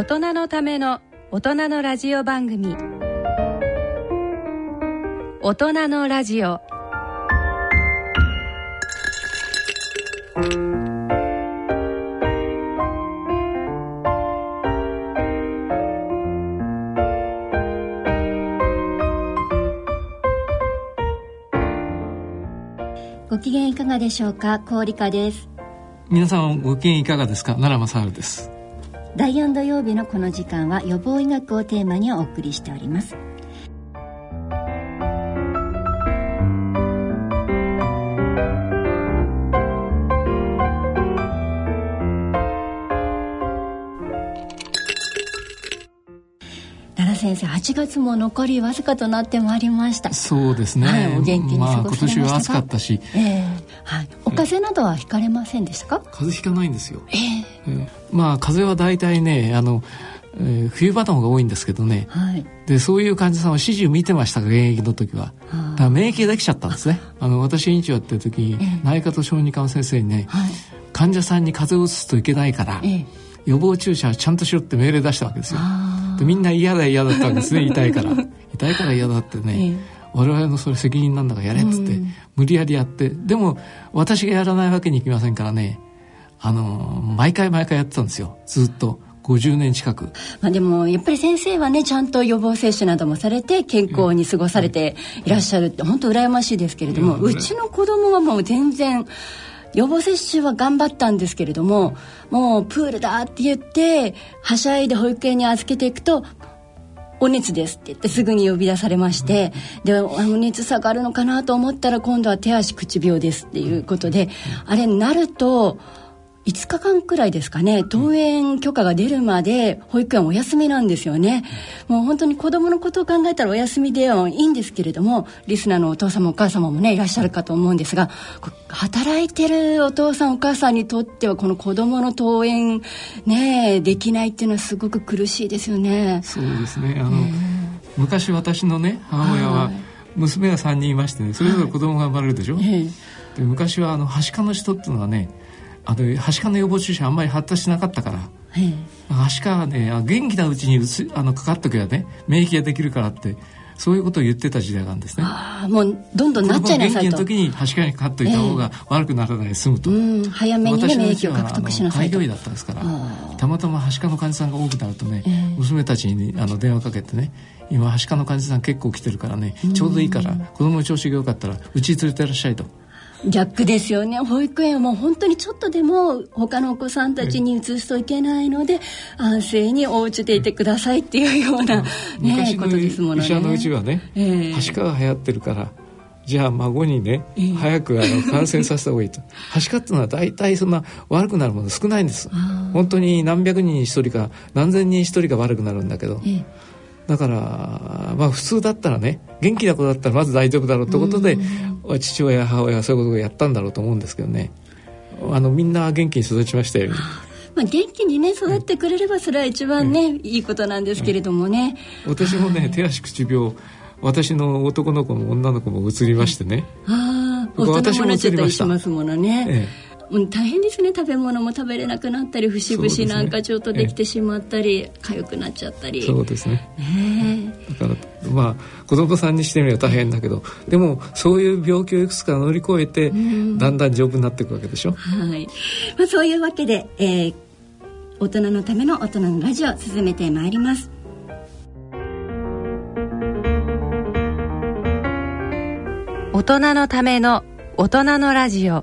大人のための大人のラジオ番組。大人のラジオ。ご機嫌いかがでしょうか？氷香です。皆さんご機嫌いかがですか？奈良正治です。第4土曜日のこの時間は予防医学をテーマにお送りしております。先生8月も残りわずかとなってまいりました。そうですね、はい、お元気に過ごされましたか、まあ、今年は暑かったし、えーはい、お風邪などはひかれませんでしたか？風邪ひかないんですよ、えー、えー、まあ風邪は大体ねあのえー、冬場の方が多いんですけどね、はい、でそういう患者さんを始終見てました現役の時は。だから免疫ができちゃったんですね。あの私院長やってる時に、えー、内科と小児科の先生にね、はい、患者さんに風邪をうつすといけないから、えー、予防注射ちゃんとしろって命令出したわけですよ。でみんな嫌だ嫌だったんですね痛いから。痛いから嫌だってね、我々のそれ責任なんだからやれっつって、無理やりやって。でも私がやらないわけにいきませんからねあの毎回毎回やってたんですよ。ずっと。50年近く、まあ、でもやっぱり先生はねちゃんと予防接種などもされて健康に過ごされていらっしゃるって本当羨ましいですけれども、うちの子供はもう全然予防接種は頑張ったんですけれどももうプールだって言ってはしゃいで保育園に預けていくとお熱ですって言ってすぐに呼び出されまして、でお熱下がるのかなと思ったら今度は手足口病ですっていうことで、あれなると5日間くらいですかね登園許可が出るまで保育園お休みなんですよね。もう本当に子供のことを考えたらお休みではいいんですけれどもリスナーのお父様お母様もねいらっしゃるかと思うんですが働いてるお父さんお母さんにとってはこの子供の登園ねできないっていうのはすごく苦しいですよね。そうですね。あの、昔私のね母親は娘が3人いましてねそれぞれ子供が生まれるでしょ、はい、で昔はあのはしかの人っていうのはねあのはしかの予防注射あんまり発達しなかったから、はしかはね元気なうちにうつあのかかっとけばね免疫ができるからってそういうことを言ってた時代なんですね。あもうどんどんなっちゃいなさいと。元気の時にはしかにかかっといた方が悪くならないで済むと。えー、早めに、ね、免疫を獲得しなさいと。開業医だったんですから、たまたまはしかの患者さんが多くなるとね、えー、娘たちにあの電話かけてね、今はしかの患者さん結構来てるからね、ちょうどいいから子供の調子が良かったらうちに連れてらっしゃいと。逆ですよね保育園はもう本当にちょっとでも他のお子さんたちに移すといけないので、安静にお家でいてくださいっていうような、ね、ことですものね。医者のうちはね、えー、はしかが流行ってるからじゃあ孫にね、えー、早くあの感染させた方がいいと。はしかっていうのは大体そんな悪くなるもの少ないんです。本当に何百人に一人か何千人一人が悪くなるんだけど。えーだからまあ普通だったらね元気な子だったらまず大丈夫だろうってことで父親母親はそういうことをやったんだろうと思うんですけどね。あのみんな元気に育ちましたよ。まあ、元気にね育ってくれればそれは一番ね、うん、いいことなんですけれどもね、私もね手足口病私の男の子も女の子も移りましてね、ああ私も移りました。ますものね、ええもう大変ですね。食べ物も食べれなくなったり節々なんかちょっとできてしまったり、ね、痒くなっちゃったり。そうですね。ねだからまあ子供さんにしてみれば大変だけどでもそういう病気をいくつか乗り越えて、だんだん丈夫になっていくわけでしょ、はい、まあ、そういうわけで、えー、大人のための大人のラジオ進めてまいります。大人のための大人のラジオ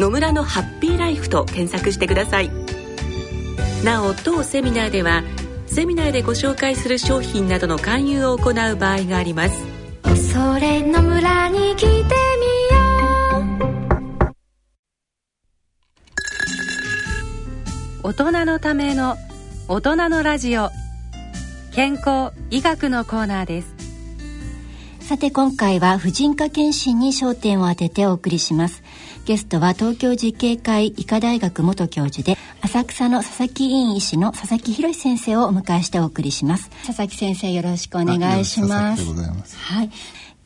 野村のハッピーライフ」と検索してください。なお当セミナーではセミナーでご紹介する商品などの勧誘を行う場合があります。それの村に来てみよう。大人のための大人のラジオ。健康医学のコーナーですさて今回は婦人科検診に焦点を当ててお送りします。ゲストは東京慈恵会医科大学元教授で浅草の佐々木医院医師の佐々木博先生をお迎えしてお送りします。佐々木先生よろしくお願いします。はい。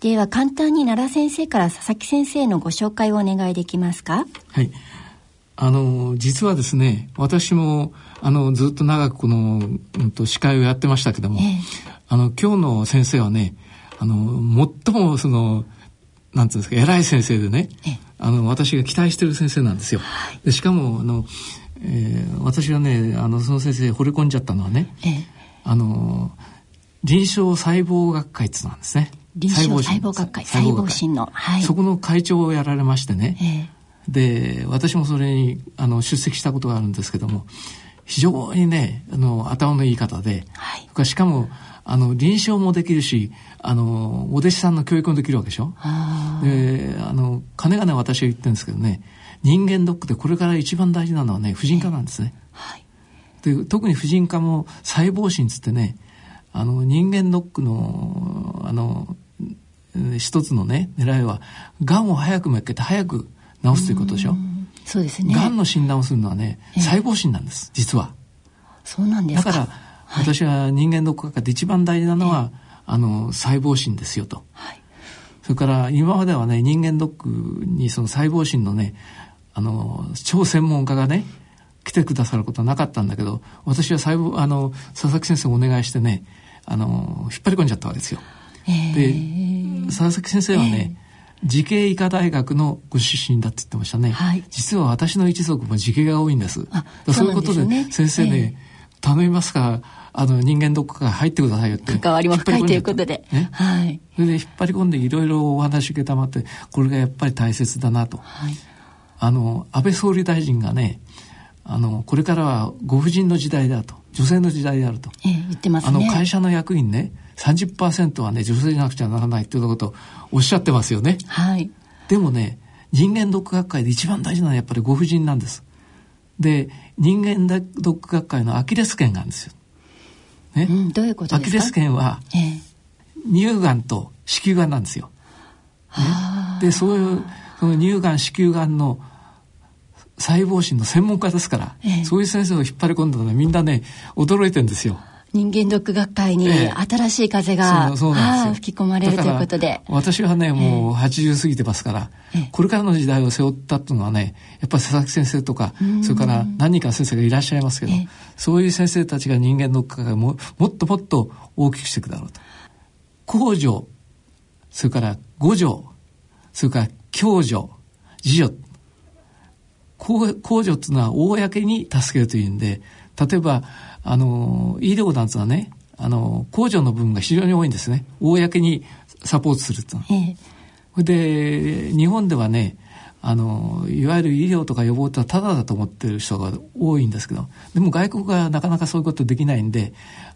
では簡単に奈良先生から佐々木先生のご紹介をお願いできますか？はい。あの実はですね私もあのずっと長くこの、うん、と司会をやってましたけども、ええ、あの今日の先生はねあの最もそのなんていうんですか偉い先生でね、え、あの私が期待してる先生なんですよ。はい、でしかもあの、えー、私はねあのその先生惚れ込んじゃったのはね、あの臨床細胞学会ってなんですね。臨床細胞学会細胞診の、はい、そこの会長をやられましてね、で私もそれにあの出席したことがあるんですけども非常にねあの頭のいい方で、はい、しかもあの臨床もできるしあのお弟子さんの教育もできるわけでしょ？であの金がね私が言ってるんですけどね人間ドックでこれから一番大事なのはね婦人科なんですね。はい、で特に婦人科も細胞診つってねあの人間ドックのあの一つのね狙いはがんを早く見つけて早く治すということでしょ？そうですね。がんの診断をするのはね、細胞診なんです、実は。そうなんですか。だから、はい、私は人間ドック学で一番大事なのは、あの、細胞診ですよと。はい、それから今まではね、人間ドックにその細胞診のね、あの、超専門家がね、来てくださることはなかったんだけど、私は細胞、あの、佐々木先生お願いしてね、あの、引っ張り込んじゃったわけですよ。えー、で、佐々木先生はね、えー慈恵医科大学のご出身だって言ってましたね、はい、実は私の一族も慈恵が多いんです。そういうことで、ね、先生ね、えー、頼みますからあの人間どこか入ってくださいよって。関わりも深い。ということで、ね、はい、それで引っ張り込んでいろいろお話受けたまってこれがやっぱり大切だなと、はい、あの安倍総理大臣がねあのこれからはご婦人の時代だと。女性の時代であると、えー、言ってます、ね、あの会社の役員ね30%はね女性じゃなくちゃならないっていうことをおっしゃってますよね。はい。でもね人間ドック学会で一番大事なのはやっぱりご婦人なんです。で人間ドック学会のアキレス腱があるんですよ。ね、うん、どういうことアキレス腱は、えー、乳がんと子宮がんなんですよ。ね、でそういうその乳がん子宮がんの細胞診の専門家ですから、えー、そういう先生を引っ張り込んだのみんなね驚いてるんですよ。人間ドック学会に新しい風が、ええ、吹き込まれるということで。私はねもう80過ぎてますから、え、これからの時代を背負ったっていうのはねやっぱり佐々木先生とかそれから何人か先生がいらっしゃいますけどそういう先生たちが人間ドック学会をももっともっと大きくしていくだろうと。公助それから五助それから共助自助公助っていうのは公に助けるというんで例えばあの、医療団はね、あの、控除の部分が非常に多いんですね。公にサポートすると。ええ、で、日本ではね、あの、いわゆる医療とか予防ってただだと思ってる人が多いんですけど、でも外国がなかなかそういうことできないんで、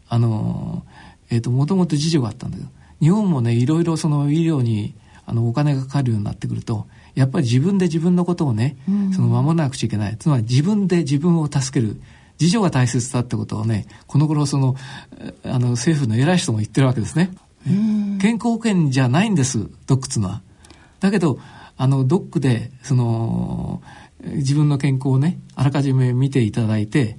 あの、えっ、ー、と、もともと事情があったんだけど、日本もね、いろいろその医療に、あの、お金がかかるようになってくると、やっぱり自分で自分のことをね、うん、その守らなくちゃいけない。つまり自分で自分を助ける。自助が大切だってことをねこの頃そのあの政府の偉い人も言ってるわけですね。健康保険じゃないんですドックっつうのは。だけどあのドックでその自分の健康をねあらかじめ見ていただいて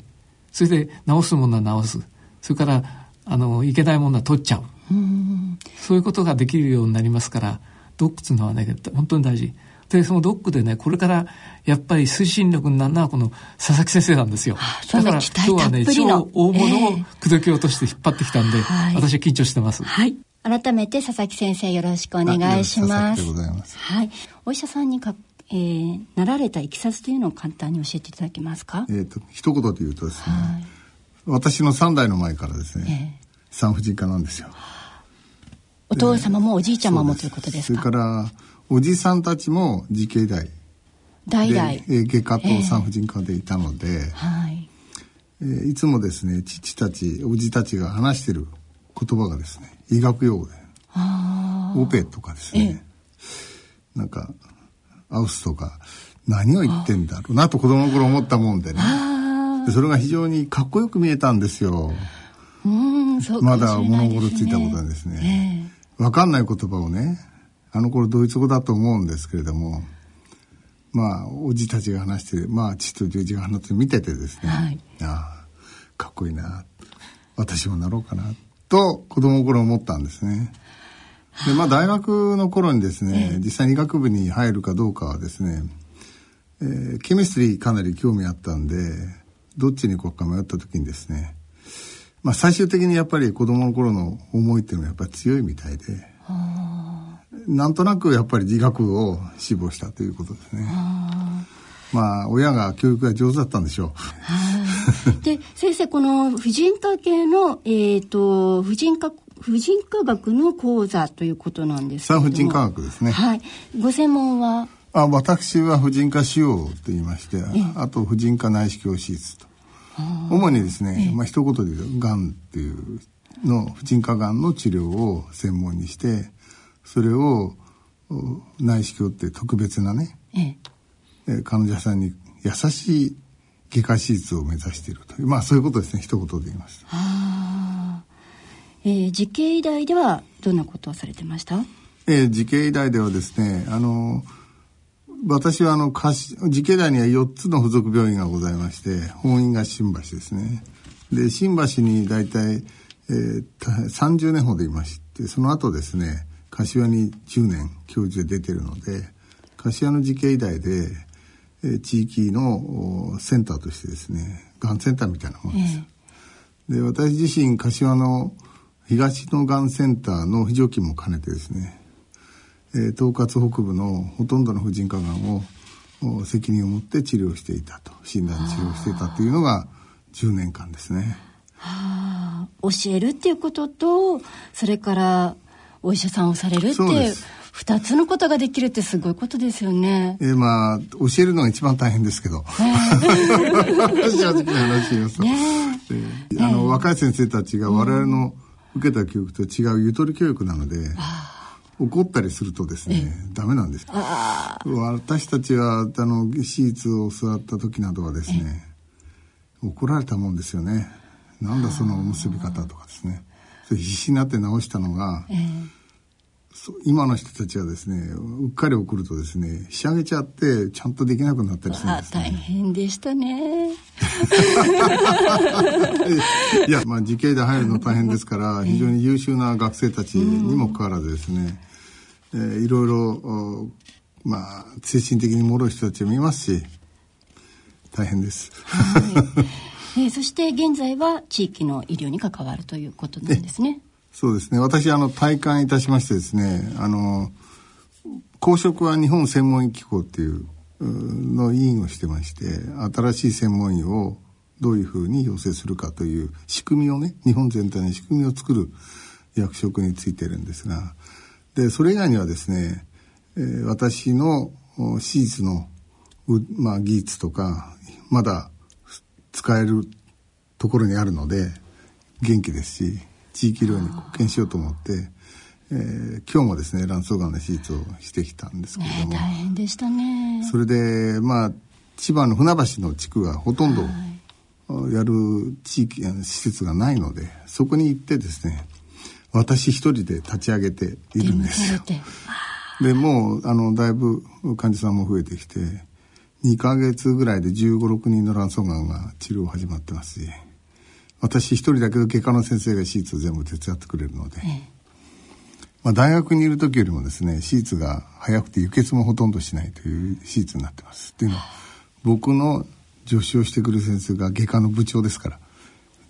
それで治すものは治すそれからあのいけないものは取っちゃうそういうことができるようになりますからドックっつうのはね本当に大事。でそのドックでねこれからやっぱり推進力になるのはこの佐々木先生なんですよ。だから今日はね超大物を口説き落として引っ張ってきたんで、えー、私は緊張してます。はい改めて佐々木先生よろしくお願いします。はい。お医者さんにか、えー、なられたいきさつというのを簡単に教えていただけますか？えっ、ー、と一言で言うとですね、はい、私の3代の前からですね、えー、産婦人科なんですよお父様もおじいちゃまもということですか？それからおじさんたちも自警代代々。外科と産婦人科でいたので、えー、はい。えー、いつもですね父たちおじたちが話してる言葉がですね医学用語でオペとかですね、えー、なんかアウスとか何を言ってんだろうなと子供の頃思ったもんでね。でそれが非常にかっこよく見えたんですよ。うんそう、ね、まだ物心ついたことはですね、えー、分かんない言葉をねあの頃ドイツ語だと思うんですけれどもまあおじたちが話してまあ父とじいじが話して見ててですね、はい、ああかっこいいな私もなろうかなと子供の頃思ったんですね。でまあ大学の頃にですね、えー、実際に医学部に入るかどうかはですね、えー、ケミストリーかなり興味あったんでどっちに行こうか迷った時にですねまあ最終的にやっぱり子供の頃の思いっていうのはやっぱり強いみたいでなんとなくやっぱり自学を志望したということですね。まあ親が教育が上手だったんでしょう。で先生この婦人科系のえっ、ー、と婦人科婦人科学の講座ということなんです産婦人科学ですね。はい。ご専門は？あ私は婦人科腫瘍と言いまして、あと婦人科内視鏡手術と。主にですね、まあ一言で言うがんっていうの婦人科がんの治療を専門にしてそれを内視鏡って特別なね、ええ、患者さんに優しい外科手術を目指しているというまあそういうことですね一言で言います。はえー、慈恵医大ではどんなことをされてました、えー、慈恵医大ではですねあの私はあの慈恵大には4つの付属病院がございまして本院が新橋ですね。で新橋に大体、えー、30年ほどいましてその後ですね柏に10年教授で出てるので柏の慈恵医大で、えー、地域のセンターとしてですねがんセンターみたいなものです、えー、で私自身柏の東のがんセンターの非常勤も兼ねてですね、えー、統括北部のほとんどの婦人科がんを責任を持って治療していたと診断治療していたというのが10年間ですね。はあ、教えるっていうこととそれからお医者さんをされるっていう二つのことができるってすごいことですよね。えー、まあ教えるのが一番大変ですけど。正直な話言いますと。ねえー、あの、若い先生たちが我々の受けた教育と違うゆとり教育なので。怒ったりするとですね、ダメなんです。私たちはあの手術を教わった時などはですね、怒られたもんですよね。なんだその結び方とかですね。必死になって直したのが、えー、今の人たちはですねうっかり送るとですね仕上げちゃってちゃんとできなくなったりするんです、ね、大変でしたね。いやまあ慈恵で入るの大変ですから 非常に優秀な学生たちにもかかわらずですね、えー、いろいろまあ精神的に脆い人たちもいますし大変です。はいえー、そして現在は地域の医療に関わるということなんですね。そうですね。私、あの、体感いたしましてですね、あの、公職は日本専門医機構っていうの委員をしてまして、新しい専門医をどういうふうに養成するかという仕組みをね、日本全体に仕組みを作る役職についてるんですが、で、それ以外にはですね、えー、私の手術の、まあ、技術とか、まだ使えるところにあるので元気ですし地域医療に貢献しようと思って、えー、今日もですね卵巣がんの手術をしてきたんですけれども、大変でしたね。それでまあ千葉の船橋の地区はほとんどやる地域施設がないのでそこに行ってですね私一人で立ち上げているんですよ。でもうあのだいぶ患者さんも増えてきて2ヶ月ぐらいで15、6人の卵巣がんが治療始まってますし、私一人だけど外科の先生が手術を全部手伝ってくれるので、ええ、まあ、大学にいる時よりもですね、手術が早くて輸血もほとんどしないという手術になってます。っていうのは、僕の助手をしてくる先生が外科の部長ですから、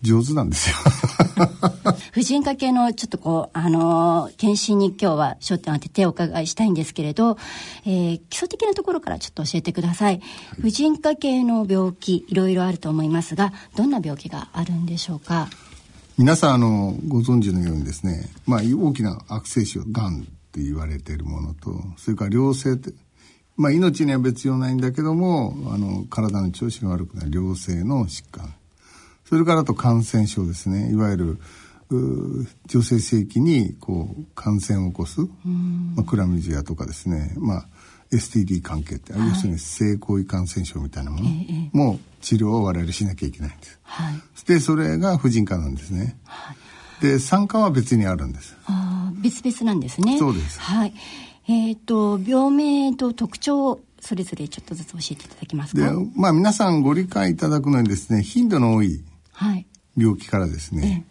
上手なんですよ 婦人科系のちょっとこう、あのー、検診に今日は焦点を当ててお伺いしたいんですけれど、えー、基礎的なところからちょっと教えてください。はい、婦人科系の病気、いろいろあると思いますが、どんな病気があるんでしょうか？皆さん、あの、ご存知のようにですね、まあ、大きな悪性腫、がんって言われているものと、それから良性って、まあ、命には別用ないんだけども、あの、体の調子が悪くなる良性の疾患。それからあと感染症ですね。いわゆる、女性性器にこう感染を起こす、まあ、クラミジアとかですね、まあ、STD 関係って、はい、要するに性行為感染症みたいなものも治療を我々しなきゃいけないんです。はい、でそれが婦人科なんですね。はい、で産科は別にあるんです。あ別々なんですね。そうです。はい。えっ、ー、と病名と特徴それぞれちょっとずつ教えていただけますか？でまあ皆さんご理解いただくのにですね頻度の多い病気からですね、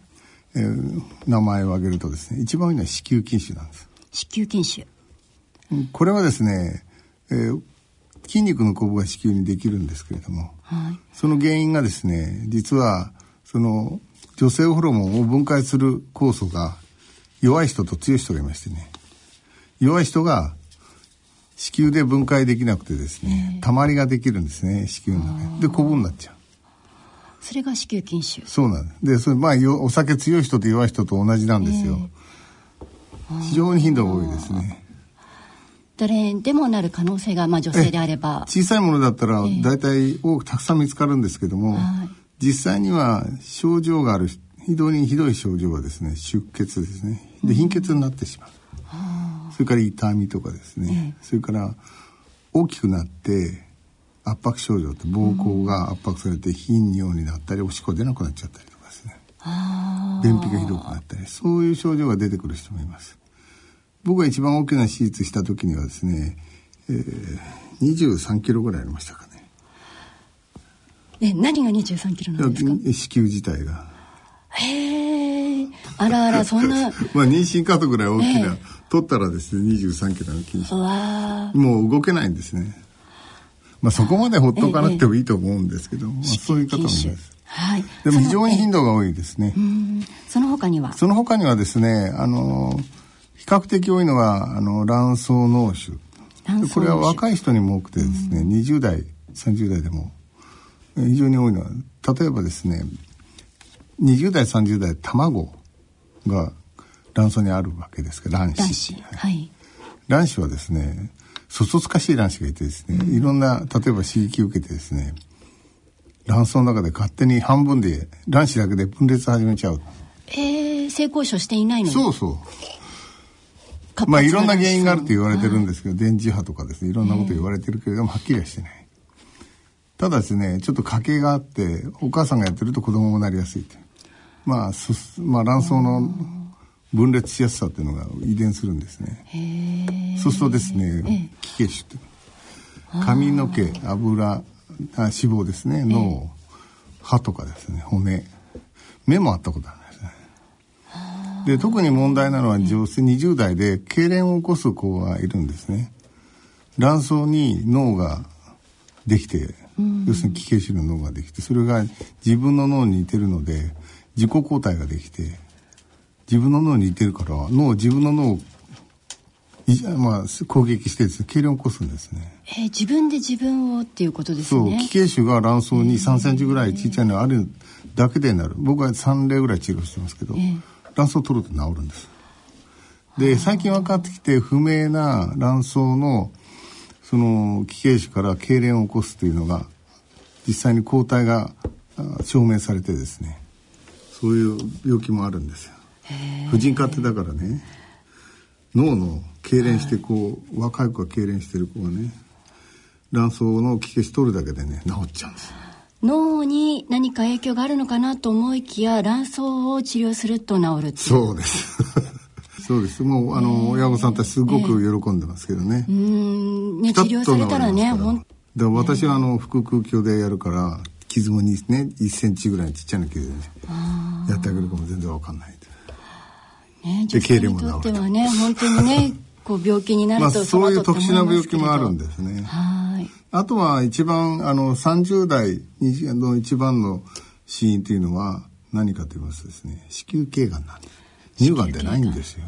えー、名前を挙げるとですね一番多いのは子宮筋腫なんです。子宮筋腫。これはですね、えー、筋肉のコブが子宮にできるんですけれども、はい、その原因がですね実はその女性ホルモンを分解する酵素が弱い人と強い人がいましてね。弱い人が子宮で分解できなくてですね、えー、たまりができるんですね子宮の中で。でコブになっちゃうそれが子宮筋腫。そうなんです。でそれまあお酒強い人と弱い人と同じなんですよ、えー、非常に頻度が多いですね。誰でもなる可能性が、まあ、女性であれば。小さいものだったら大体多くたくさん見つかるんですけども、えー、実際には症状がある非常にひどい症状はですね出血ですね。で貧血になってしまう、うん、それから痛みとかですね、えー、それから大きくなって圧迫症状って膀胱が圧迫されて頻尿になったりおしっこ出なくなっちゃったりとかですね。便秘がひどくなったりそういう症状が出てくる人もいます。僕が一番大きな手術した時にはですね、えー、23キロぐらいありましたかね。え何が23キロなんですか？子宮自体が。へえあらあらそんな。まあ妊娠カートぐらい大きな、取ったらですね23キロの筋腫もう動けないんですねまあ、そこまでほっとかなくてもいいと思うんですけど、まあ、そういう方もいます。はい、でも非常に頻度が多いですね。その他には？その他にはですね、あの、比較的多いのが、あの、卵巣脳腫。これは若い人にも多くてですね、20代、30代でも非常に多いのは、例えばですね、20代、30代、卵が卵巣にあるわけですけど、卵子。はい。卵子はですね、そそつかしい卵子がいてですね、いろんな例えば刺激を受けてですね卵巣の中で勝手に半分で卵子だけで分裂始めちゃう。えー、性交渉していないのに。そうそう。まあいろんな原因があると言われてるんですけど、電磁波とかですねいろんなこと言われてるけれどもはっきりはしてない。ただですねちょっと家系があってお母さんがやってると子供もなりやすいまあまあ卵巣の分裂しやすさっていうのが遺伝するんですね。そうするとですね気血腫って。髪の毛油あ脂肪ですね。脳歯とかですね。骨。目もあったことあるんですね。で特に問題なのは女性20代で痙攣を起こす子がいるんですね。卵巣に脳ができて、要するに気血腫の脳ができてそれが自分の脳に似てるので自己抗体ができて自分の脳に似てるから脳自分の脳をまあ、攻撃してですね痙攣を起こすんですね、えー、自分で自分をっていうことですね。そう気血腫が卵巣に3センチぐらいちっちゃいのがあるだけでなる。僕は3例ぐらい治療してますけど、えー、卵巣を取ると治るんです。で最近分かってきて不明な卵巣のその気血腫から痙攣を起こすというのが実際に抗体が証明されてですね。そういう病気もあるんですよ婦人科ってだからね脳の痙攣してこう、若い子が痙攣してる子がね卵巣の気血取るだけでね治っちゃうんです脳に何か影響があるのかなと思いきや卵巣を治療すると治るそうです。そうです。もうあの親御さんたちすごく喜んでますけどね、えー、うん。ね治療されたらねほんで私はあの腹腔鏡でやるから傷もにね1センチぐらいちっちゃな傷で、ね、やってあげるかも全然わかんないね、女性にとってはね本当にね こう病気になると、まあ、そういう特殊な病気もあるんですね。はい。あとは一番あの30代の一番の死因というのは何かと言いますとですね子宮頸がんなんです。乳がんでないんですよ。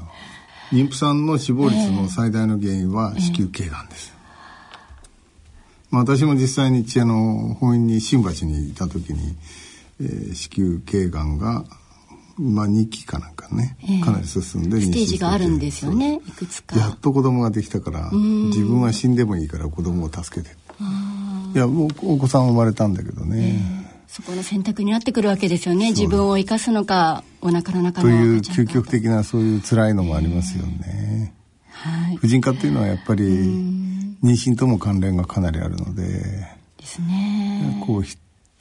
妊婦さんの死亡率の最大の原因は子宮頸がんです、まあ、私も実際にあの本院に新橋にいた時に、えー、子宮頸がんがまあ、2期かなんかね、えー、かなり進んでステージがあるんですよねいくつか。やっと子供ができたから自分は死んでもいいから子供を助けていやもうお子さん生まれたんだけどね、えー、そこの選択になってくるわけですよね自分を生かすのかお腹の中のという究極的なそういう辛いのもありますよね、えー、はい、婦人科っていうのはやっぱり妊娠とも関連がかなりあるので。ですね。こう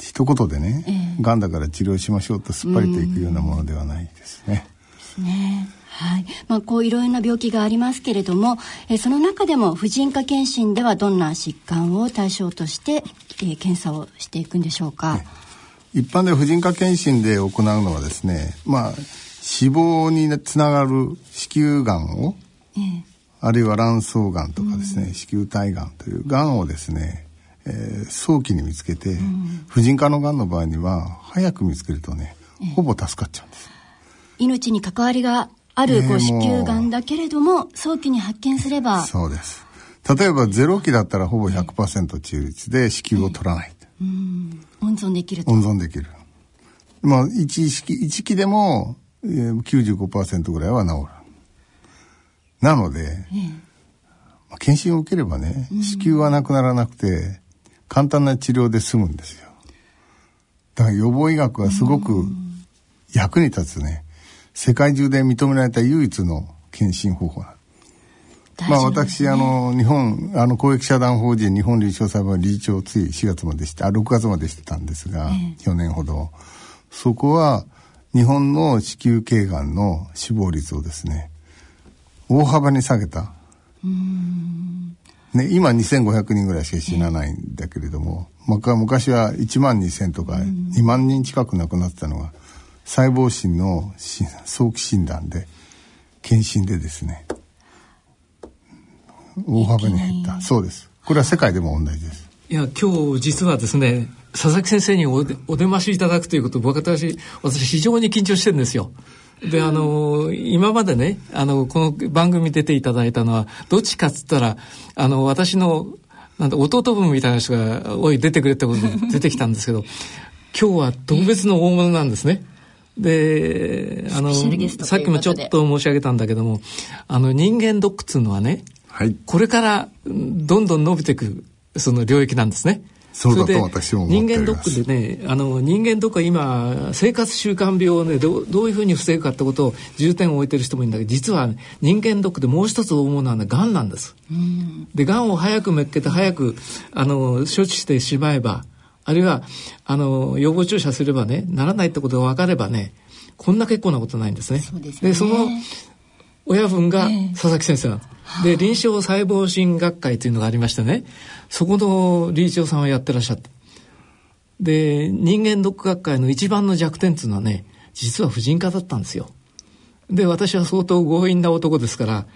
一言でね、えー、がんだから治療しましょうとすっぱりといくようなものではないですね。ですね。はい。まあ、こういろいろな病気がありますけれども、えー、その中でも婦人科検診ではどんな疾患を対象として、えー、検査をしていくんでしょうか？ね、一般で婦人科検診で行うのはですね、まあ、死亡につながる子宮がんを、えー、あるいは卵巣がんとかですね、うん、子宮体がんというがんをですね、えー、早期に見つけて、うん、婦人科のがんの場合には早く見つけるとねほぼ助かっちゃうんです。命に関わりがある子宮がんだけれども、早期に発見すれば。そうです。例えばゼロ期だったらほぼ100%治癒率で子宮を取らない、えー、うん。温存できる温存できる。まあ一期一期でも、えー、95%ぐらいは治る。なので、えーまあ、検診を受ければね子宮はなくならなくて簡単な治療で済むんですよ。だから予防医学はすごく役に立つね。世界中で認められた唯一の検診方法まあ私、あの、日本、あの、公益社団法人日本臨床裁判理事長をつい4月までして、あ、6月までしてたんですが、えー、去年ほど。そこは、日本の子宮頸がんの死亡率をですね、大幅に下げた。ね、今2500人ぐらいしか死なないんだけれども、えー、昔は1万2000とか2万人近く亡くなってたのが、細胞診の早期診断で検診でですね大幅に減った。そうです。これは世界でも同じです。いや今日実はですね佐々木先生にお出お出ましいただくということ僕私私非常に緊張してるんですよであの今までねあのこの番組出ていただいたのはどっちかっつったらあの私のなん弟分みたいな人がおい出てくれってことで 出てきたんですけど今日は特別の大物なんですね。で、あの、さっきもちょっと申し上げたんだけども、あの、人間ドックっていうのはね、はい、これからどんどん伸びていく、その領域なんですね。そうだと私も人間ドックでね、あの、人間ドックは今、生活習慣病をね、どどういうふうに防ぐかってことを重点を置いてる人もいるんだけど、実は、ね、人間ドックでもう一つ大物なのはがんなんです。で、がんを早くめっけて早く、あの、処置してしまえば、あるいは、あの、予防注射すればね、ならないってことが分かればね、こんな結構なことないんですね。そうですね。で、その親分が佐々木先生なんです。えー、で、臨床細胞診学会というのがありましてね、そこの理事長さんはやってらっしゃった。で、人間ドック学会の一番の弱点っていうのはね、実は婦人科だったんですよ。で、私は相当強引な男ですから、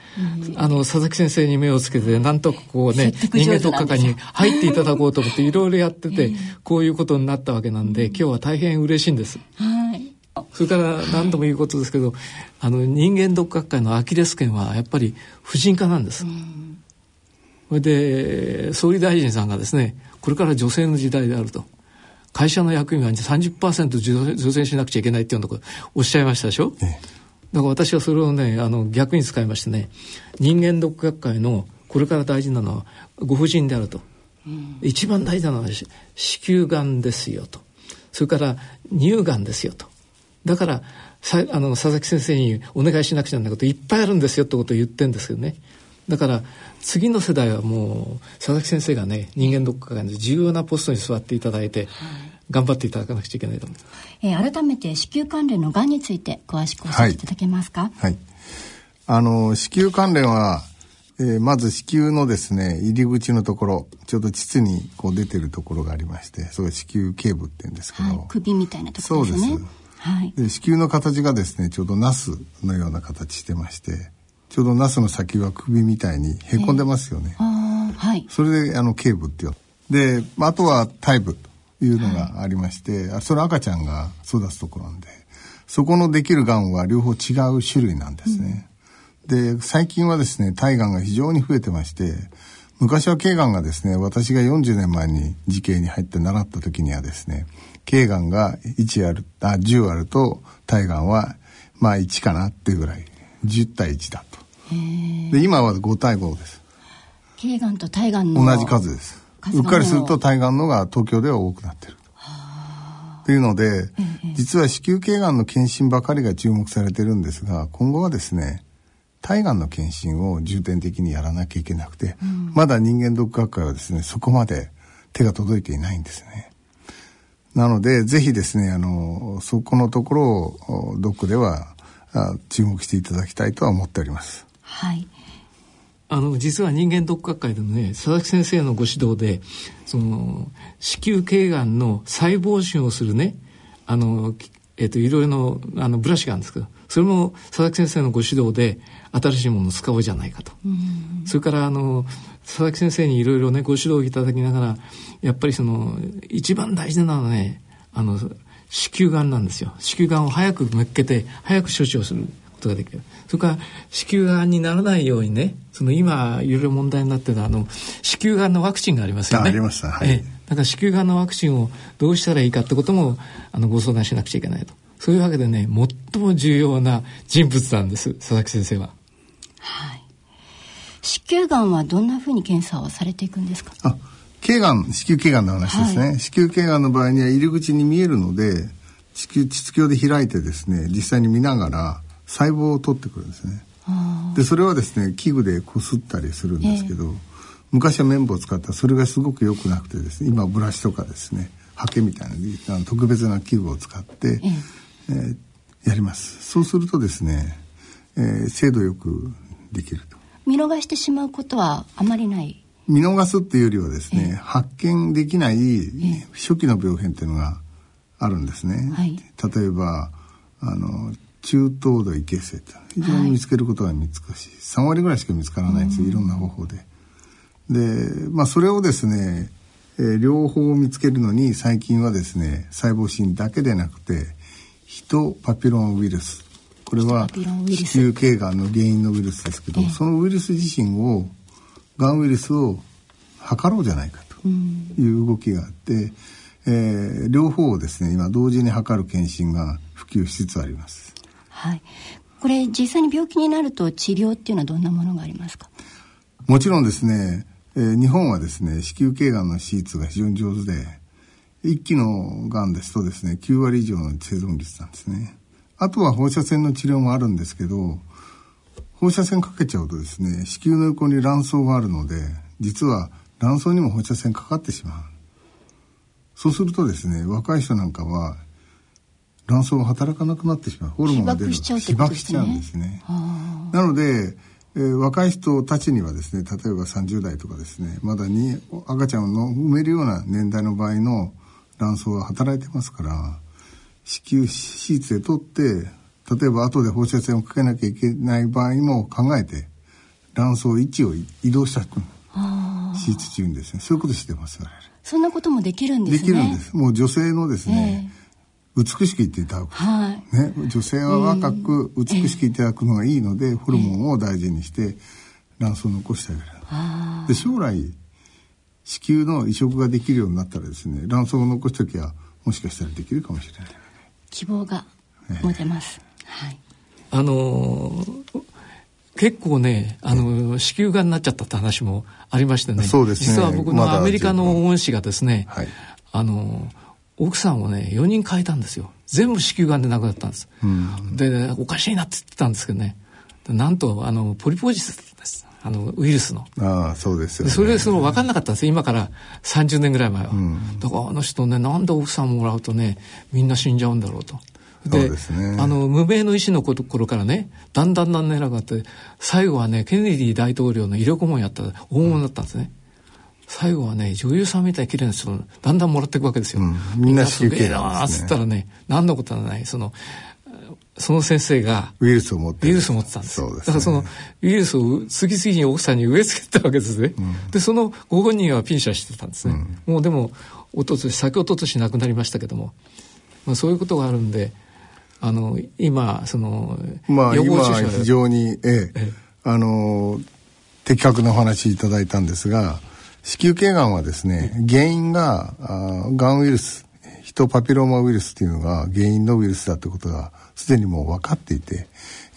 うん、あの、佐々木先生に目をつけて、なんとかこうね、人間特化科に入っていただこうと思って、いろいろやってて、こういうことになったわけなんで、今日は大変嬉しいんです。はい。それから何度も言うことですけど、あの、人間ドック学会のアキレス腱は、やっぱり婦人科なんです。それで、総理大臣さんがですね、これから女性の時代であると。会社の役員は30%女性しなくちゃいけないっていうようなことおっしゃいましたでしょ、ええだから私はそれをね、あの、逆に使いましてね、人間ドック学会のこれから大事なのはご婦人であると。うん、一番大事なのは子宮がんですよと。それから乳がんですよと。だから、さあの佐々木先生にお願いしなくちゃならないこといっぱいあるんですよってことを言ってるんですけどね。だから次の世代はもう佐々木先生がね人間ドック学会の重要なポストに座っていただいて、はい頑張っていただかなくちゃいけないと思います。えー、改めて子宮関連のがんについて詳しく教えていただけますか？はい。はい、あの子宮関連は、えー、まず子宮のですね入り口のところちょうど膣にこう出てるところがありましてそれ子宮頸部って言うんですけど、はい、首みたいなところですね。そうです。はい、で子宮の形がですねちょうどナスのような形してましてちょうどナスの先は首みたいにへこんでますよね。えー、はい。それであの頸部ってよ。であとはタイプいうのがありまして、はい、それ赤ちゃんが育つところなんでそこのできるがんは両方違う種類なんですね。うん、で最近はですね体がんが非常に増えてまして昔は頸がんがですね私が40年前に慈恵に入って習った時にはですね頸がんが1あるあ10あると体がんはまあ1かなっていうぐらい。10対1だと。で今は5対5です。頸がんと体がんの同じ数です。うっかりすると体がんのが東京では多くなってる。というので、実は子宮頸がんの検診ばかりが注目されてるんですが今後はですね体がんの検診を重点的にやらなきゃいけなくて、うん、まだ人間ドック学会はですねそこまで手が届いていないんですねなのでぜひですねあのそこのところをドックでは注目していただきたいとは思っております。はい。あの実は人間ドック学会でもね佐々木先生のご指導でその子宮頸がんの細胞診をするねあのえっ、ー、といろいろなあのブラシがあるんですけどそれも佐々木先生のご指導で新しいものを使おうじゃないかと、それからあの佐々木先生にいろいろねご指導いただきながらやっぱりその一番大事なのはねあの子宮がんなんですよ。子宮がんを早くめっけて早く処置をすることができる。それから子宮がんにならないようにねその今いろいろ問題になってるあの子宮がんのワクチンがありますよね。ありました、はい、え。だから子宮がんのワクチンをどうしたらいいかってこともあのご相談しなくちゃいけないと。そういうわけでね最も重要な人物なんです佐々木先生は。はい。子宮がんはどんなふうに検査をされていくんですか？あ、頸がん、子宮頸がんの話ですね。はい、子宮頸がんの場合には入り口に見えるので、子宮膣鏡で開いてですね、実際に見ながら細胞を取ってくるんですね。で、それはですね、器具でこすったりするんですけど、えー、昔は綿棒を使ったそれがすごく良くなくてですね、今ブラシとかですね、ハケみたいな特別な器具を使って、えー、えー、やります。そうするとですね、えー、精度よくできると見逃してしまうことはあまりない？見逃すっていうよりはですね、え発見できない初期の病変っていうのがあるんですね、はい、例えばあの中等度異形成って非常に見つけることが難しい、はい、3割ぐらいしか見つからないんですよいろんな方法で。でまあそれをですね、えー、両方見つけるのに最近はですね細胞診だけでなくてヒトパピロンウイルスこれは子宮頸がんの原因のウイルスですけど、そのウイルス自身をがんウイルスを測ろうじゃないかという動きがあって、えー、両方をですね今同時に測る検診が普及しつつあります。はい。これ実際に病気になると治療っていうのはどんなものがありますか？もちろんですね、えー、日本はですね子宮頸がんの手術が非常に上手で、一期のがんですとですね9割以上の生存率なんですね。あとは放射線の治療もあるんですけど放射線かけちゃうとですね子宮の横に卵巣があるので実は卵巣にも放射線かかってしまう。そうするとですね若い人なんかは卵巣が働かなくなってしまう。ホルモンが出る被爆しちゃうんですね。なので、えー、若い人たちにはですね例えば30代とかですねまだに赤ちゃんを産めるような年代の場合の卵巣は働いてますから子宮手術で取って例えば後で放射線をかけなきゃいけない場合も考えて卵巣位置を移動した手術中にですね。そういうことしてますそんなこともできるんですね。できるんです。もう女性のですね、えー、美しくいっていただく、はい、ね、女性は若く美しくいただくのがいいので、えー、ホルモンを大事にして卵巣を残してあげる、えー、で将来子宮の移植ができるようになったらですね卵巣を残す時はもしかしたらできるかもしれない希望が持てます。はい。あのー、結構ね、あの、子宮がんになっちゃったって話もありましてね。そうですね。実は僕のアメリカの恩師がですね、はい、あの、奥さんをね、4人変えたんですよ。全部子宮がんで亡くなったんです。うん、で、おかしいなって言ってたんですけどね。なんと、あの、ポリポジスです。あのウイルスの。ああそうですよ、ね、それでその分かんなかったんです今から30年ぐらい前は。うん、だからあの人ねなんで奥さんもらうとねみんな死んじゃうんだろうと。で、ね、あの無名の医師の頃からねだんだんだんだん偉くなって最後はねケネディ大統領の医療顧問やった大物だったんですね。最後はね女優さんみたいに綺麗な人だんだんもらっていくわけですよ。うん、みんなすげえなっつったらね何のことはないそのその先生がウイルスを持ってウイルスを持ってたんです。そうです、ね、だからそのウイルスを次々に奥さんに植え付けたわけですね、うん、でそのご本人はピンシャしてたんですね、うん、もうでもおととし先おととし亡くなりましたけども、まあ、そういうことがあるんであの今そのまあ今非常にええええ、あの的確なお話いただいたんですが子宮頸がんはですね原因があがんウイルスヒトパピローマウイルスっていうのが原因のウイルスだってことがすでにもう分かっていて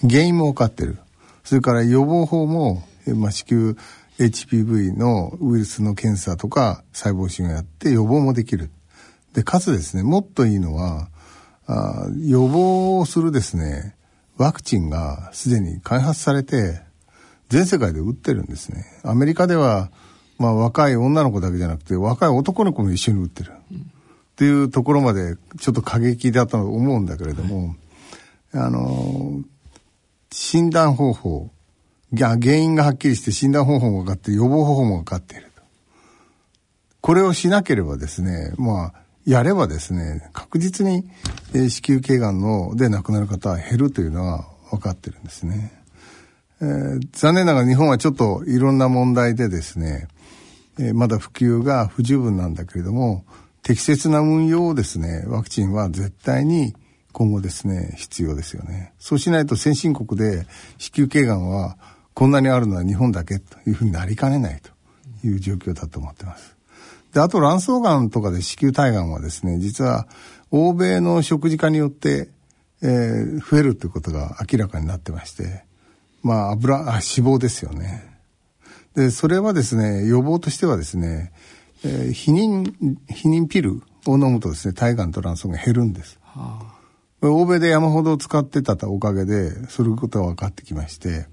原因も分かってる。それから予防法も、まあ、子宮 HPV のウイルスの検査とか細胞診をやって予防もできる。でかつですねもっといいのはあ予防をするですねワクチンがすでに開発されて全世界で打ってるんですね。アメリカではまあ若い女の子だけじゃなくて若い男の子も一緒に打ってる、っていうところまでちょっと過激だと思うんだけれども、はい、あの診断方法原因がはっきりして診断方法も分かって予防方法も分かっていると。これをしなければですねまあやればですね確実に、え、子宮頸がんので亡くなる方は減るというのは分かってるんですね、えー、残念ながら日本はちょっといろんな問題でですねえー、まだ普及が不十分なんだけれども、適切な運用をですね、ワクチンは絶対に今後ですね、必要ですよね。そうしないと先進国で子宮頸がんはこんなにあるのは日本だけというふうになりかねないという状況だと思ってます。で、あと卵巣がんとかで子宮体がんはですね、実は欧米の食事化によって、えー、増えるということが明らかになってまして、まあ油、あ、脂肪ですよね。で、それはですね、予防としてはですね、えー、避妊、避妊ピルを飲むとですね、体がんと卵巣が減るんです。はあ、欧米で山ほど使ってたおかげで、そういうことが分かってきまして、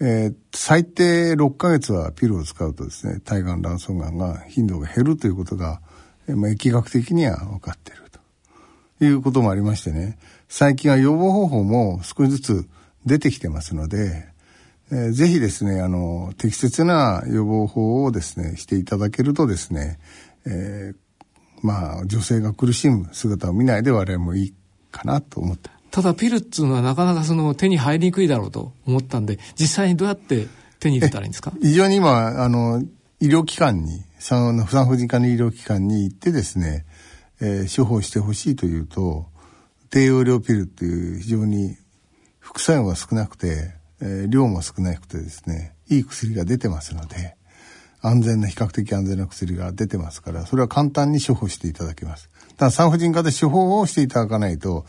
えー、最低6ヶ月はピルを使うとですね、体がん卵巣がんが頻度が減るということが、まあ、疫学的には分かっていると。いうこともありましてね、最近は予防方法も少しずつ出てきてますので、えー、ぜひですね、あの、適切な予防法をですね、していただけるとですね、えー、まあ、女性が苦しむ姿を見ないで我々もいいかなと思って。ただピルっていうのはなかなかその手に入りにくいだろうと思ったんで、実際にどうやって手に入れたらいいんですか？非常に今、あの、医療機関に、産婦人科の医療機関に行ってですね、えー、処方してほしいというと、低用量ピルっていう非常に副作用が少なくて、えー、量も少なくてですね、いい薬が出てますので、安全な、比較的安全な薬が出てますから、それは簡単に処方していただけます。ただ産婦人科で処方をしていただかないと、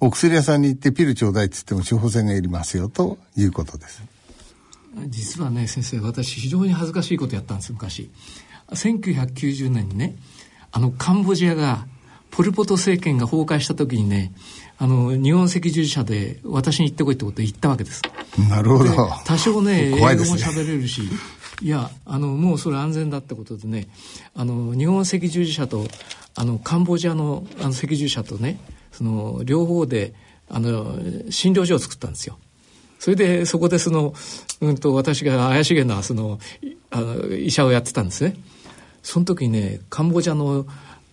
お薬屋さんに行ってピルちょうだいって言っても処方箋がいりますよということです。実はね、先生、私非常に恥ずかしいことやったんです昔。1990年にね、あの、カンボジアが、ポル・ポト政権が崩壊した時にね、あの、日本赤十字社で私に行ってこいってことで行ったわけです。なるほど。多少ね、ね英語も喋れるし、いや、あの、もうそれ安全だってことでね、あの、日本赤十字社と、あの、カンボジアのあの赤十社とね、その、両方で、あの、診療所を作ったんですよ。それで、そこでその、うんと、私が怪しげな、その、あの医者をやってたんですね。その時にね、カンボジアの、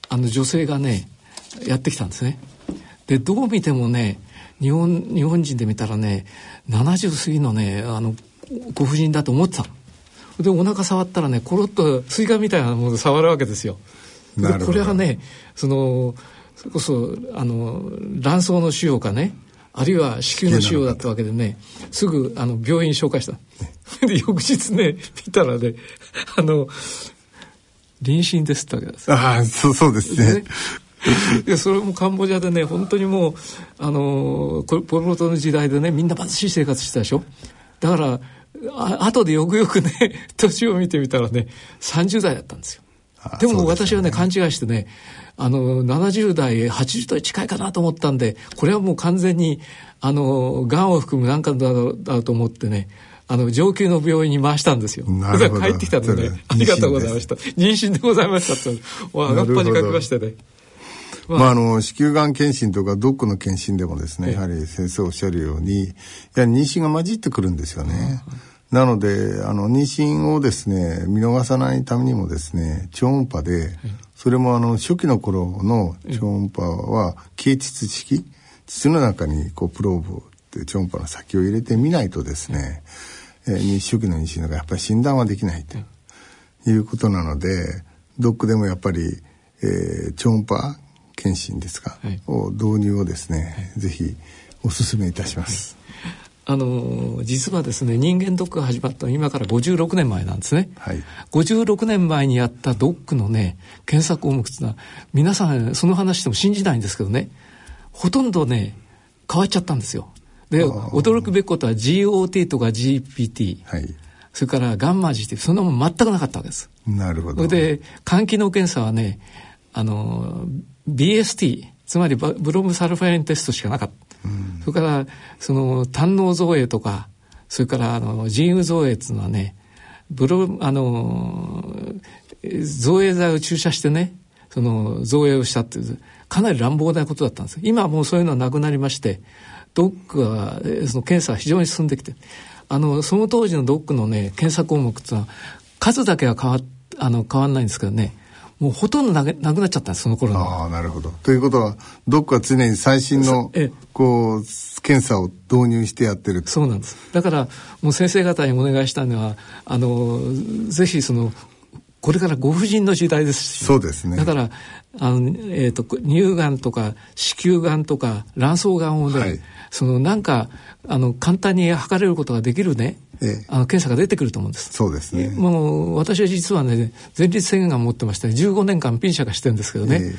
あの、女性がね、やってきたんですね。で、どう見てもね、日本、日本人で見たらね、70過ぎのね、あの、ご婦人だと思ってたで、お腹触ったらね、コロッとスイカみたいなもの触るわけですよ。で、これはね、その、それこそ、あの、卵巣の腫瘍かね、あるいは子宮の腫瘍だったわけでね、すぐ、あの、病院紹介した。で、翌日ね、見たらね、あの、妊娠ですってわけです。ああ、そう、そうですね。いやそれもカンボジアでね本当にもうあのポル・ポトの時代でねみんな貧しい生活してたでしょだからあ後でよくよくね年を見てみたらね30代だったんですよでも私はね、勘違いしてね、あの、70代、80代近いかなと思ったんで、これはもう完全に、あの、癌を含む何かだだと思ってね、あの、上級の病院に回したんですよ。なるほど。帰ってきたんでね、ありがとうございました。妊娠でございましたって、あがっぱに書きましてね。まあ、あの、子宮がん検診とか、ドックの検診でもですね、やはり先生おっしゃるように、やはり妊娠が混じってくるんですよね。なので、あの、妊娠をですね、見逃さないためにもですね、超音波で、それもあの、初期の頃の超音波は、経腟式、腟の中にこう、プローブって超音波の先を入れてみないとですね、えー、初期の妊娠がやっぱり診断はできないということなので、ドックでもやっぱり、えー、超音波検診ですか、はい、を導入をですね、はい、ぜひお勧めいたします。あの実はですね人間ドックが始まったのは今から56年前なんですね、はい、56年前にやったドックのね検索項目っていうのは皆さんその話しても信じないんですけどねほとんどね変わっちゃったんですよ。で驚くべきことは GOT とか GPT、はい、それからガンマ G ってそんなもん全くなかったわけです。なるほど。で肝機能検査はねあの BST つまりブロムサルファリンテストしかなかった、うん、それからその胆の造影とかそれからあの腎盂造影っていうのはねブロあの造影剤を注射してねその造影をしたっていうかなり乱暴なことだったんです。今はもうそういうのはなくなりましてドックはその検査は非常に進んできてあのその当時のドックのね検査項目っていうのは数だけは変わあの変わんないんですけどねもうほとんどななくなっちゃったその頃ああなるほど。ということはドックは常に最新のこう検査を導入してやってるそうなんです。だからもう先生方にお願いしたのはあのぜひそのこれからご婦人の時代ですし。そうですね。だからあの、えーと、乳がんとか子宮がんとか卵巣がんをね、はい、そのなんかあの簡単に測れることができるね、ええ、あの検査が出てくると思うんです。そうですね。もう私は実はね前立腺がん持ってまして15年間ピン社がしてるんですけどね、え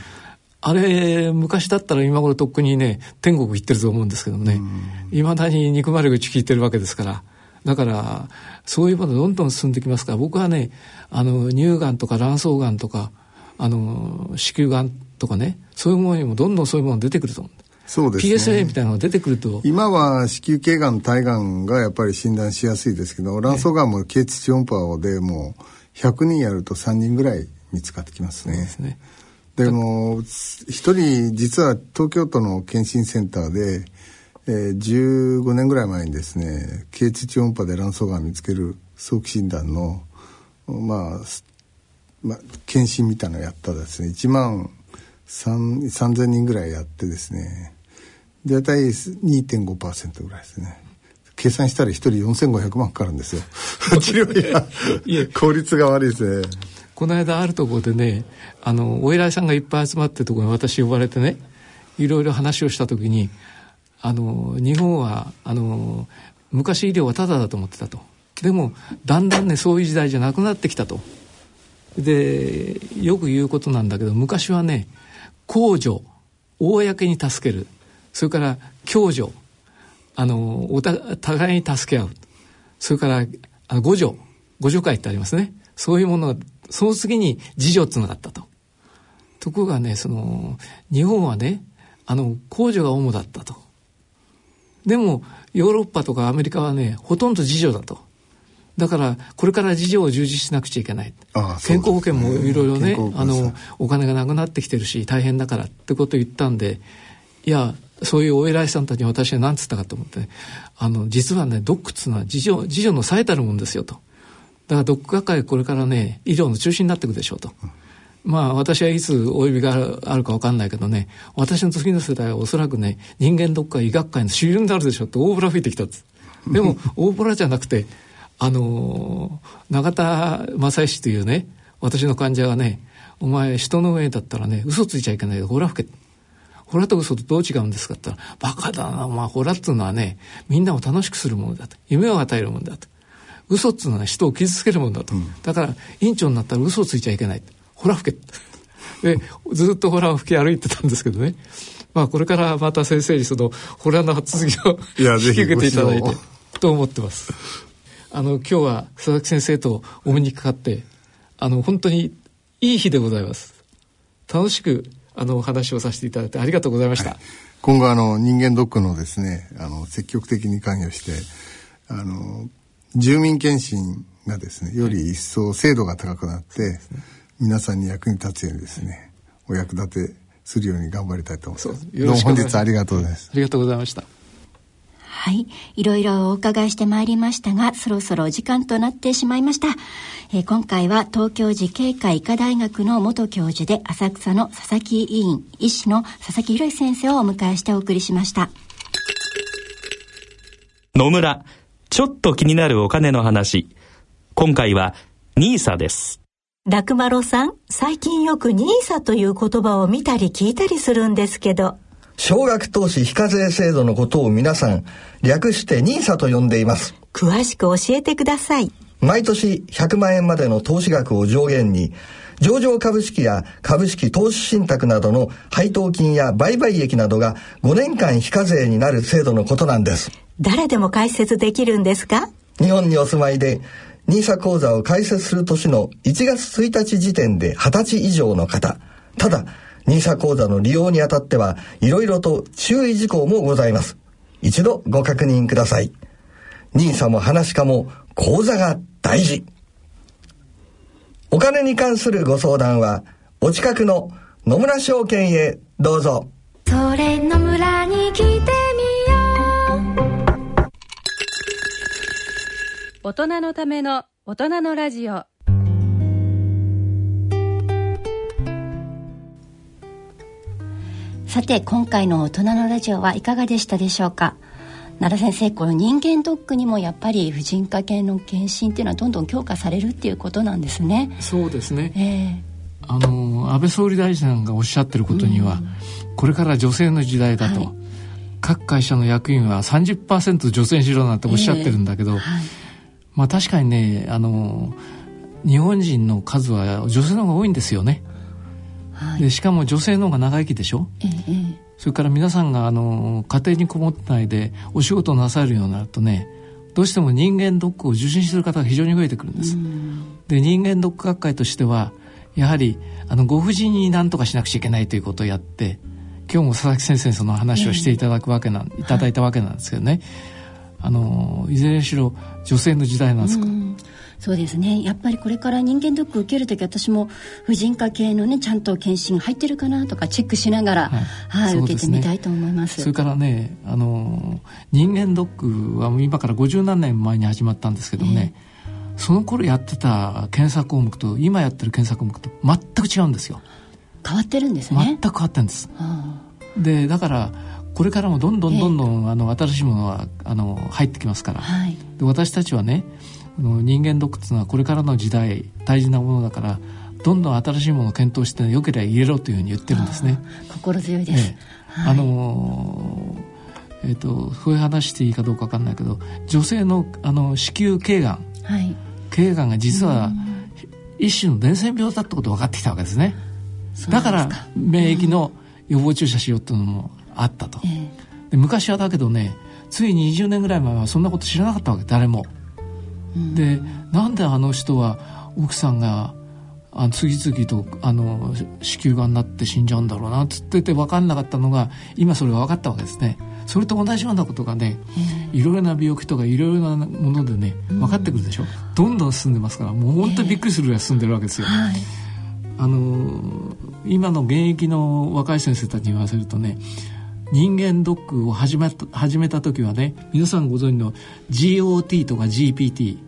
あれ昔だったら今頃とっくにね天国行ってると思うんですけどもね。いまだに憎まれ口聞いてるわけですから。だからそういうものどんどん進んできますから。僕はねあの乳がんとか卵巣がんとかあの子宮がんとかねそういうものにもどんどんそういうもの出てくると思うそうですね、PSA みたいなのが出てくると。今は子宮頸がん体がんがやっぱり診断しやすいですけど卵巣がんも経血超音波でもう100人やると3人ぐらい見つかってきますね。ですね。でも一人実は東京都の検診センターで、えー、15年ぐらい前にですね経血超音波で卵巣がん見つける早期診断のまあまあ、検診みたいなのをやったらですね。1万3000人ぐらいやってですね大体2.5%ぐらいですね。計算したら1人4500万かかるんですよ。治療費効率が悪いですね。この間あるところでねあのお偉いさんがいっぱい集まってるところに私呼ばれてねいろいろ話をした時にあの日本はあの昔医療はタダだと思ってたと。でもだんだんねそういう時代じゃなくなってきたと。でよく言うことなんだけど昔はね公助公に助けるそれから共助あのお互いに助け合う。それからあの互助互助会ってありますね。そういうものがその次に自助つながったと。ところがねその日本はねあの公助が主だったと。でもヨーロッパとかアメリカはねほとんど自助だと。だからこれから事情を充実しなくちゃいけない。健康保険もいろいろねあのお金がなくなってきてるし大変だからってことを言ったんでいやそういうお偉いさんたちに私は何つったかと思って、ね、あの実はねドックっつうのは自助自助の最たるもんですよと。だからドック学会これからね医療の中心になっていくでしょうと。まあ私はいつお呼びがあるか分かんないけどね私の次の世代はおそらくね人間ドック会医学会の主流になるでしょうって大ボラ吹いてきたんですでも 大ボラじゃなくてあの永田正石というね私の患者がね「お前人の上だったらね嘘ついちゃいけないよ。ほら吹け」ホラと嘘とどう違うんですかって言ったら、バカだな、まあ、ホラっていうのはね、みんなを楽しくするものだと。夢を与えるものだと。嘘っていうのは人を傷つけるものだと。うん、だから、院長になったら嘘をついちゃいけない。ホラ吹け。で、ずっとホラを吹き歩いてたんですけどね。まあ、これからまた先生にその、ホラの続きを引き受けていただいて、と思ってます。あの今日は佐々木先生とお目にかかってあの本当にいい日でございます楽しくあのお話をさせていただいてありがとうございました、はい、今後あの人間ドックのですねあの積極的に関与してあの住民検診がですねより一層精度が高くなって、はい、皆さんに役に立つようにですねお役立てするように頑張りたいと思います。どうも本日ありがとうございます。ありがとうございました。はい。いろいろお伺いしてまいりましたが、そろそろお時間となってしまいました。えー、今回は東京慈恵会医科大学の元教授で浅草の佐々木委員、医師の佐々木博先生をお迎えしてお送りしました。野村、ちょっと気になるお金の話。今回は NISA です。楽丸さん、最近よく NISA という言葉を見たり聞いたりするんですけど。少額投資非課税制度のことを皆さん、略して NISA と呼んでいます。詳しく教えてください。毎年100万円までの投資額を上限に、上場株式や株式投資信託などの配当金や売買益などが5年間非課税になる制度のことなんです。誰でも解説できるんですか？日本にお住まいで NISA 口座を開設する年の1月1日時点で20歳以上の方。ただ、NISA 口座の利用にあたっては、いろいろと注意事項もございます。一度ご確認ください。NISA も話かも、口座が大事。お金に関するご相談は、お近くの野村証券へどうぞ。それ野村に来てみよう。大人のための大人のラジオ。さて、今回の大人のラジオはいかがでしたでしょうか？奈良先生この人間ドックにもやっぱり婦人科系の検診っていうのはどんどん強化されるっていうことなんですね。そうですね、えー、あの安倍総理大臣がおっしゃってることには、うん、これから女性の時代だと、はい、各会社の役員は30%女性にしろなんておっしゃってるんだけど、えーはい、まあ確かにねあの日本人の数は女性の方が多いんですよね、はい、でしかも女性の方が長生きでしょ、えーそれから皆さんがあの家庭にこもってないでお仕事をなされるようになるとねどうしても人間ドックを受診する方が非常に増えてくるんです。で人間ドック学会としてはやはりあのご婦人に何とかしなくちゃいけないということをやって今日も佐々木先生にその話をしていただくわけな、えー、い。ただいたわけなんですけどね、はい、あのいずれにしろ女性の時代なんです。か。そうですね。やっぱりこれから人間ドック受ける時私も婦人科系のねちゃんと検診入ってるかなとかチェックしながら、はい、はい、受けてみたいと思います。それからねあの人間ドックは今から50何年前に始まったんですけどね、えー、その頃やってた検査項目と今やってる検査項目と全く違うんですよ。変わってるんですね。全く変わってるんです、はあ、でだからこれからもどんどんどんどん、えー、あの新しいものはあの入ってきますから、はい、で私たちはねの人間ドックっていうのはこれからの時代大事なものだからどんどん新しいものを検討してよければ入れろというふうに言ってるんですね。心強いです。はい、あのー、えっ、ー、とそういう話していいかどうかわかんないけど女性のあの子宮頸がん、はい、頸がんが実は一種の伝染病だってことが分かってきたわけですね。だから免疫の予防注射しようっていうのもあったと。で昔はだけどねつい20年ぐらい前はそんなこと知らなかったわけ誰も。でなんであの人は奥さんがあ次々とあの子宮がんになって死んじゃうんだろうなっつってて分かんなかったのが今それが分かったわけですね。それと同じようなことがね、いろいろな病気とかいろいろなものでね分かってくるでしょ、うん、どんどん進んでますからもう本当にびっくりするぐらい進んでるわけですよ。はい、あの今の現役の若い先生たちに言わせるとね人間ドックを始めた始めた時はね皆さんご存知の GOT とか GPT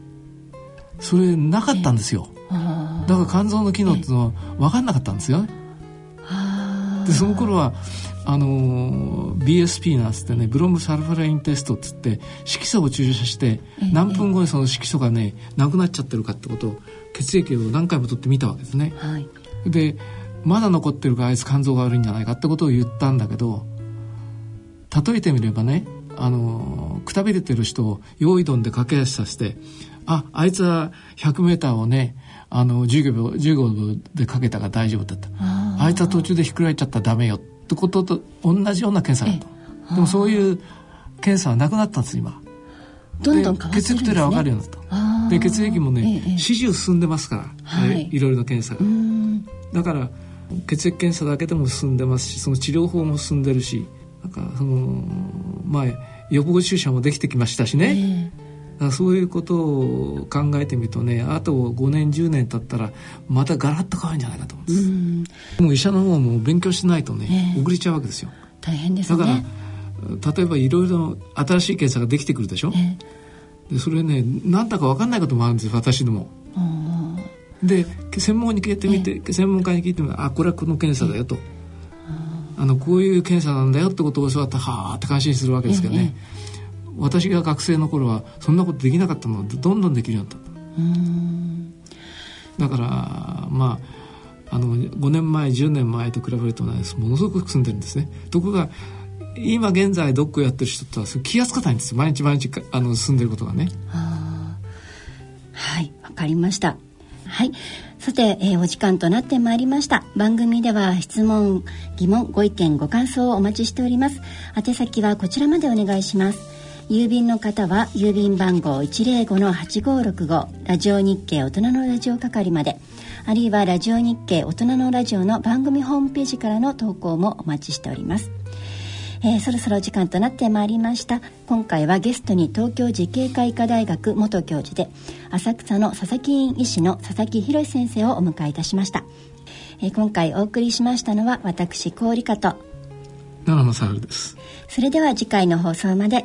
それなかったんですよ。だから肝臓の機能っていうのは分かんなかったんですよね。でその頃はあの BSP なんつってねブロムサルファラインテストっつって色素を注射して何分後にその色素がねなくなっちゃってるかってことを血液を何回も取ってみたわけですね、はい、でまだ残ってるからあいつ肝臓が悪いんじゃないかってことを言ったんだけど例えてみればねあのくたびれてる人を用意どんで駆け足させてああいつは 100m をねあの15秒 ,15 秒でかけたから大丈夫だった。あいつは途中でひっくられちゃったらダメよってことと同じような検査だとでもそういう検査はなくなったんです今。どんどん変わってるんです、ね、血液とは分かるようになった。で血液もね、ええ、始終進んでますから、はい、いろいろな検査が。だから血液検査だけでも進んでますしその治療法も進んでるしなんかそのまあ予防注射もできてきましたしね、えー、そういうことを考えてみるとねあと5年10年経ったらまたガラッと変わるんじゃないかと思うんです、もう医者の方も勉強しないとね、えー、遅れちゃうわけですよ。大変です、ね、だから例えばいろいろ新しい検査ができてくるでしょ、えー、でそれね何だか分かんないこともあるんですよ私でも。で専門に聞いてみて、専門家に聞いてみてあこれはこの検査だよと。あのこういう検査なんだよってことを教わってはあって感心するわけですけどね、ええ、私が学生の頃はそんなことできなかったのでどんどんできるようになった。だからまああの5年前10年前と比べるとねものすごく進んでるんですね。ところが今現在ドッグをやってる人とは気が付かないんです。毎日毎日あの進んでることがね。はい。わかりました。はい。さて、えー、お時間となってまいりました。番組では質問疑問ご意見ご感想をお待ちしております。宛先はこちらまでお願いします郵便の方は郵便番号105-8565ラジオ日経大人のラジオ係まであるいはラジオ日経大人のラジオの番組ホームページからの投稿もお待ちしております。えー、そろそろ時間となってまいりました。今回はゲストに東京慈恵会医科大学元教授で浅草の佐々木院医師の佐々木博先生をお迎えいたしました、えー、今回お送りしましたのは私高理香と。奈良正です。それでは次回の放送まで